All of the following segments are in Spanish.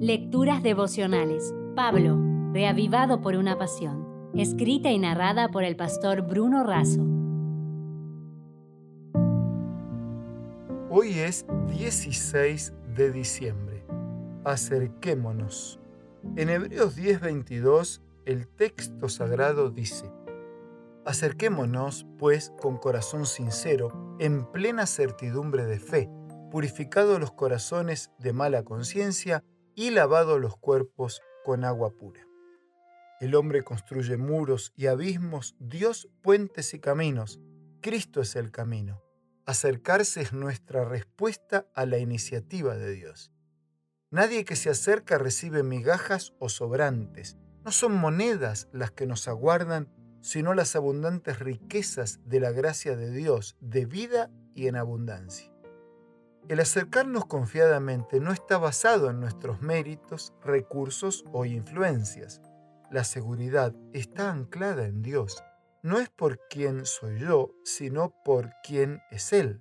Lecturas devocionales. Pablo, reavivado por una pasión. Escrita y narrada por el pastor Bruno Razo. Hoy es 16 de diciembre. Acerquémonos. En Hebreos 10:22 el texto sagrado dice, Acerquémonos, pues, con corazón sincero, en plena certidumbre de fe, purificados los corazones de mala conciencia y lavados los cuerpos con agua pura. El hombre construye muros y abismos, Dios puentes y caminos. Cristo es el camino. Acercarse es nuestra respuesta a la iniciativa de Dios. Nadie que se acerca recibe migajas o sobrantes. No son monedas las que nos aguardan sino las abundantes riquezas de la gracia de Dios, de vida y en abundancia. El acercarnos confiadamente no está basado en nuestros méritos, recursos o influencias. La seguridad está anclada en Dios. No es por quién soy yo, sino por quién es Él.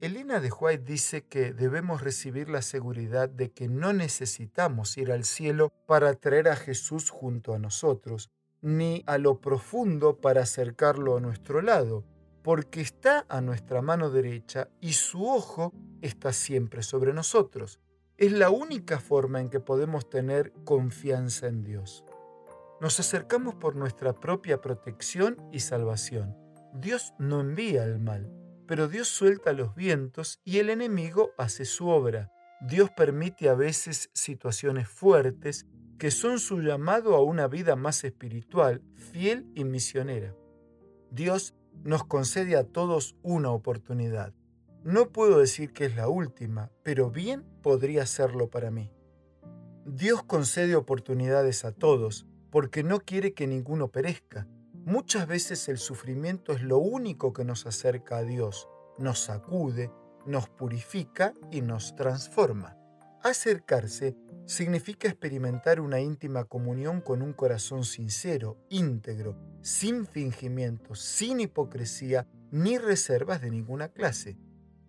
Elena de White dice que debemos recibir la seguridad de que no necesitamos ir al cielo para traer a Jesús junto a nosotros, ni a lo profundo para acercarlo a nuestro lado, porque está a nuestra mano derecha y su ojo está siempre sobre nosotros. Es la única forma en que podemos tener confianza en Dios. Nos acercamos por nuestra propia protección y salvación. Dios no envía el mal, pero Dios suelta los vientos y el enemigo hace su obra. Dios permite a veces situaciones fuertes que son su llamado a una vida más espiritual, fiel y misionera. Dios nos concede a todos una oportunidad. No puedo decir que es la última, pero bien podría serlo para mí. Dios concede oportunidades a todos porque no quiere que ninguno perezca. Muchas veces el sufrimiento es lo único que nos acerca a Dios, nos sacude, nos purifica y nos transforma. Acercarse significa experimentar una íntima comunión con un corazón sincero, íntegro, sin fingimientos, sin hipocresía ni reservas de ninguna clase.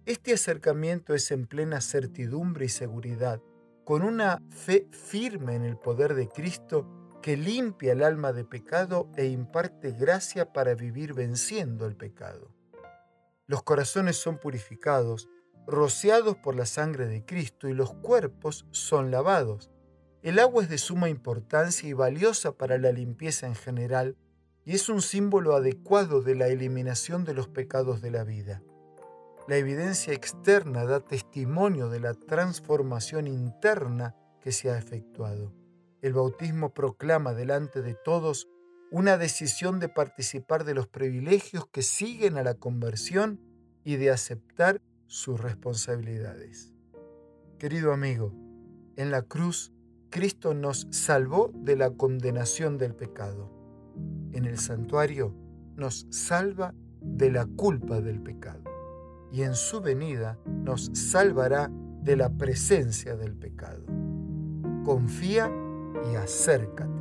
Este acercamiento es en plena certidumbre y seguridad, con una fe firme en el poder de Cristo que limpia el alma de pecado e imparte gracia para vivir venciendo el pecado. Los corazones son purificados rociados por la sangre de Cristo y los cuerpos son lavados. El agua es de suma importancia y valiosa para la limpieza en general y es un símbolo adecuado de la eliminación de los pecados de la vida. La evidencia externa da testimonio de la transformación interna que se ha efectuado. El bautismo proclama delante de todos una decisión de participar de los privilegios que siguen a la conversión y de aceptar sus responsabilidades. Querido amigo, en la cruz Cristo nos salvó de la condenación del pecado. En el santuario nos salva de la culpa del pecado. Y en su venida nos salvará de la presencia del pecado. Confía y acércate.